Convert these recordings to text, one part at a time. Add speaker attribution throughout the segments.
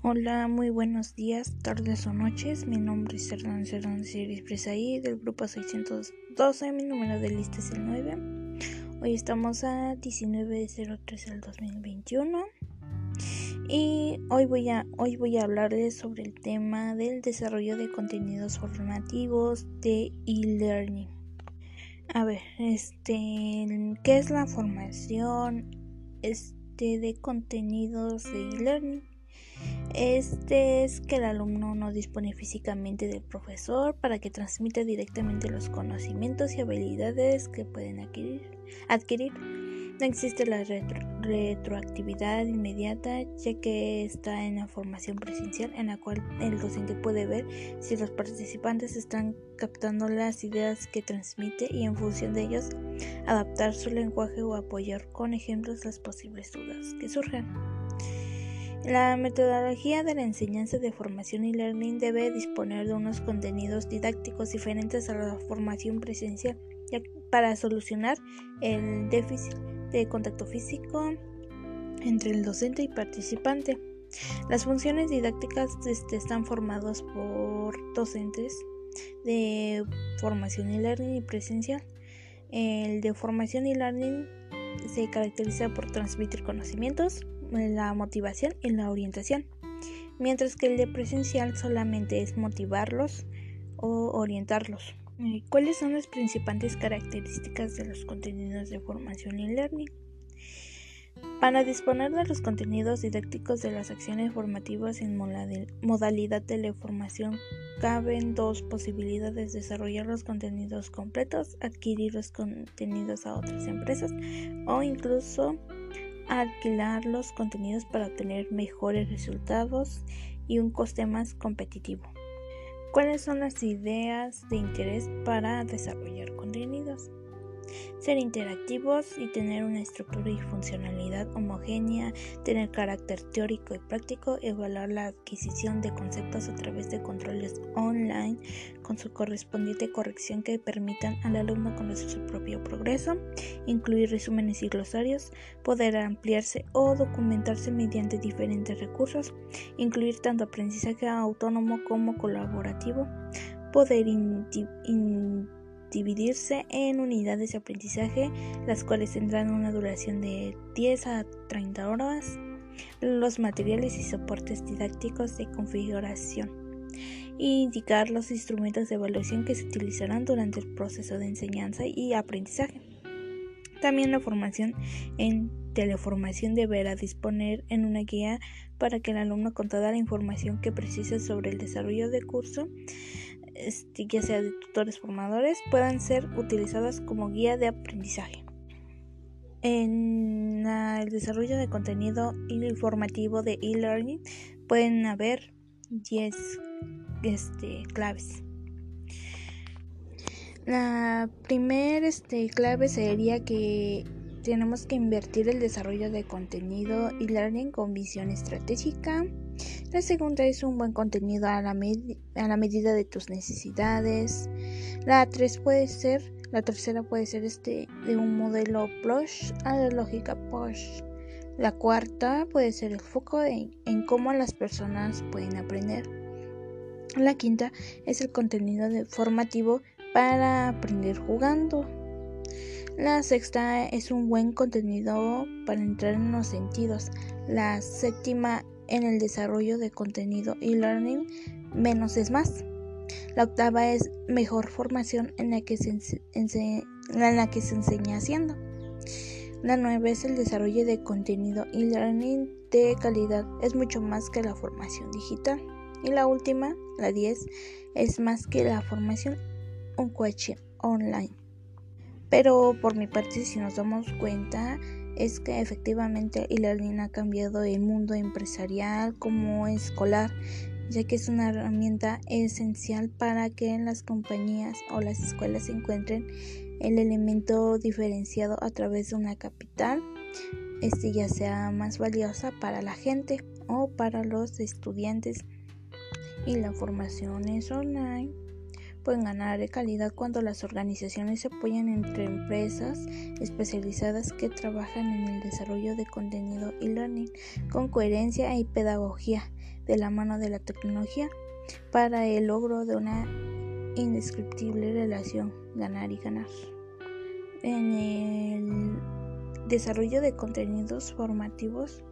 Speaker 1: Hola, muy buenos días, tardes o noches. Mi nombre es Hernán Hernández Iris Presaí del grupo 612. Mi número de lista es el 9. Hoy estamos a 19.03 del 2021. Y hoy voy, a, hoy voy a hablarles sobre el tema del desarrollo de contenidos formativos de e-learning. A ver, este, ¿qué es la formación este, de contenidos de e-learning? Este es que el alumno no dispone físicamente del profesor para que transmita directamente los conocimientos y habilidades que pueden adquirir. No existe la retroactividad inmediata ya que está en la formación presencial en la cual el docente puede ver si los participantes están captando las ideas que transmite y en función de ellos adaptar su lenguaje o apoyar con ejemplos las posibles dudas que surjan. La metodología de la enseñanza de formación y learning debe disponer de unos contenidos didácticos diferentes a la formación presencial para solucionar el déficit de contacto físico entre el docente y participante. Las funciones didácticas este, están formadas por docentes de formación y learning y presencial. El de formación y learning se caracteriza por transmitir conocimientos, la motivación y la orientación, mientras que el de presencial solamente es motivarlos o orientarlos. ¿Cuáles son las principales características de los contenidos de formación y learning? Para disponer de los contenidos didácticos de las acciones formativas en modalidad de la formación, caben dos posibilidades, desarrollar los contenidos completos, adquirir los contenidos a otras empresas o incluso alquilar los contenidos para obtener mejores resultados y un coste más competitivo. ¿Cuáles son las ideas de interés para desarrollar contenidos? Ser interactivos y tener una estructura y funcionalidad homogénea, tener carácter teórico y práctico, evaluar la adquisición de conceptos a través de controles online con su correspondiente corrección que permitan al alumno conocer su propio progreso, incluir resúmenes y glosarios, poder ampliarse o documentarse mediante diferentes recursos, incluir tanto aprendizaje autónomo como colaborativo, poder dividirse en unidades de aprendizaje, las cuales tendrán una duración de 10 a 30 horas, los materiales y soportes didácticos de configuración, e indicar los instrumentos de evaluación que se utilizarán durante el proceso de enseñanza y aprendizaje. También la formación en teleformación deberá disponer en una guía para que el alumno con toda la información que precise sobre el desarrollo de curso este, ya sea de tutores formadores, puedan ser utilizadas como guía de aprendizaje. En el desarrollo de contenido informativo de e-learning pueden haber 10 este, claves. La primera este, clave sería que tenemos que invertir el desarrollo de contenido e-learning con visión estratégica, la segunda es un buen contenido a la, a la medida de tus necesidades. La tres puede ser, la tercera puede ser este de un modelo plush a la lógica push. La cuarta puede ser el foco en, en cómo las personas pueden aprender. La quinta es el contenido formativo para aprender jugando. La sexta es un buen contenido para entrar en los sentidos. La séptima en el desarrollo de contenido y learning menos es más. La octava es mejor formación en la que se, enseña haciendo. La nueve es el desarrollo de contenido y learning de calidad. Es mucho más que la formación digital. Y la última, la 10, es más que la formación, un coche online. Pero por mi parte, si nos damos cuenta, es que efectivamente e-learning ha cambiado el mundo empresarial como escolar, ya que es una herramienta esencial para que las compañías o las escuelas encuentren el elemento diferenciado a través de una capital, este ya sea más valiosa para la gente o para los estudiantes. Y la formación es online pueden ganar de calidad cuando las organizaciones se apoyan entre empresas especializadas que trabajan en el desarrollo de contenido y learning con coherencia y pedagogía de la mano de la tecnología para el logro de una indescriptible relación ganar y ganar. En el desarrollo de contenidos formativos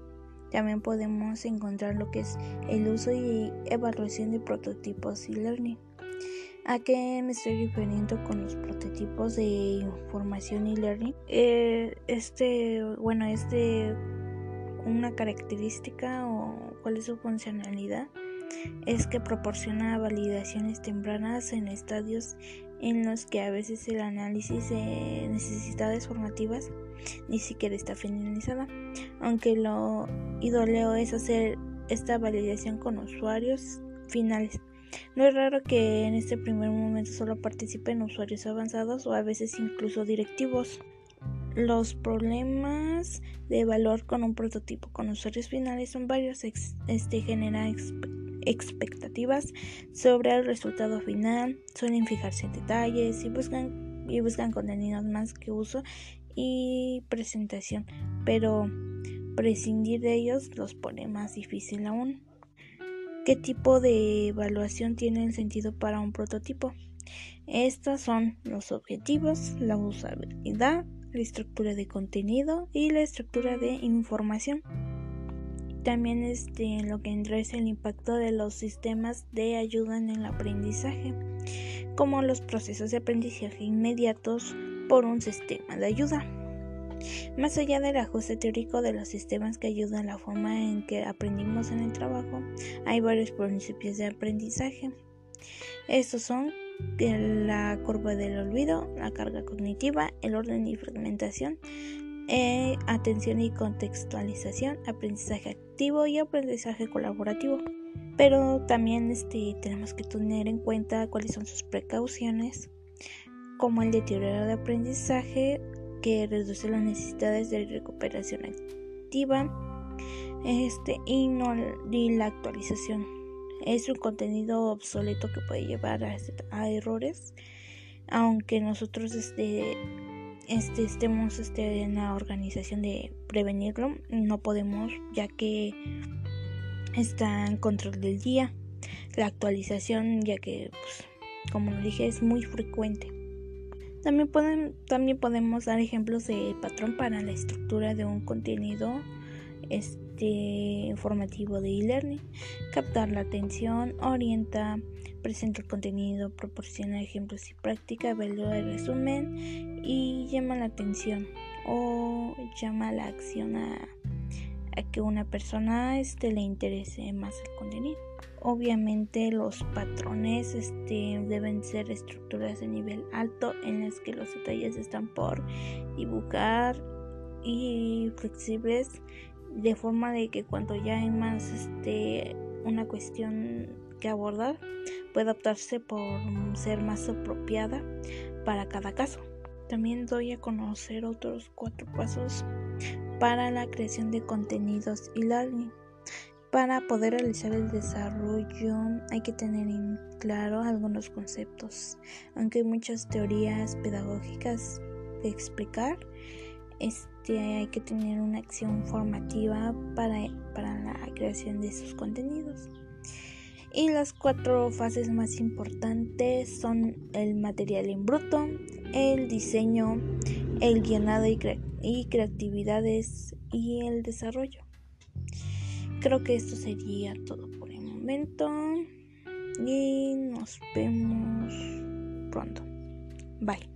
Speaker 1: también podemos encontrar lo que es el uso y evaluación de prototipos y learning. ¿A qué me estoy refiriendo con los prototipos de información y learning? Eh, este, bueno, este una característica o cuál es su funcionalidad es que proporciona validaciones tempranas en estadios en los que a veces el análisis de necesidades formativas ni siquiera está finalizada, aunque lo idóneo es hacer esta validación con usuarios finales. No es raro que en este primer momento solo participen usuarios avanzados o a veces incluso directivos. Los problemas de valor con un prototipo con usuarios finales son varios. Este genera expectativas sobre el resultado final, suelen fijarse en detalles y buscan, y buscan contenidos más que uso y presentación, pero prescindir de ellos los pone más difícil aún. ¿Qué tipo de evaluación tiene el sentido para un prototipo? Estas son los objetivos, la usabilidad, la estructura de contenido y la estructura de información. También este, lo que entra es el impacto de los sistemas de ayuda en el aprendizaje, como los procesos de aprendizaje inmediatos por un sistema de ayuda. Más allá del ajuste teórico de los sistemas que ayudan a la forma en que aprendimos en el trabajo, hay varios principios de aprendizaje. Estos son la curva del olvido, la carga cognitiva, el orden y fragmentación, eh, atención y contextualización, aprendizaje activo y aprendizaje colaborativo. Pero también este, tenemos que tener en cuenta cuáles son sus precauciones, como el deterioro de aprendizaje que reduce las necesidades de recuperación activa este, y, no, y la actualización. Es un contenido obsoleto que puede llevar a, a errores, aunque nosotros este, este, estemos este, en la organización de prevenirlo, no podemos ya que está en control del día. La actualización, ya que, pues, como lo dije, es muy frecuente. También, pueden, también podemos dar ejemplos de patrón para la estructura de un contenido este, informativo de e-learning. Captar la atención, orienta, presenta el contenido, proporciona ejemplos y práctica, evalúa el resumen y llama la atención o llama la acción a, que una persona este, le interese más el contenido. Obviamente los patrones este, deben ser estructuras de nivel alto en las que los detalles están por dibujar y flexibles de forma de que cuando ya hay más este, una cuestión que abordar puede optarse por ser más apropiada para cada caso. También doy a conocer otros cuatro pasos para la creación de contenidos y learning. Para poder realizar el desarrollo hay que tener en claro algunos conceptos, aunque hay muchas teorías pedagógicas de explicar. Este, hay que tener una acción formativa para, para la creación de esos contenidos. Y las cuatro fases más importantes son el material en bruto, el diseño, el guionado y, y creatividades y el desarrollo. Creo que esto sería todo por el momento. Y nos vemos pronto. Bye.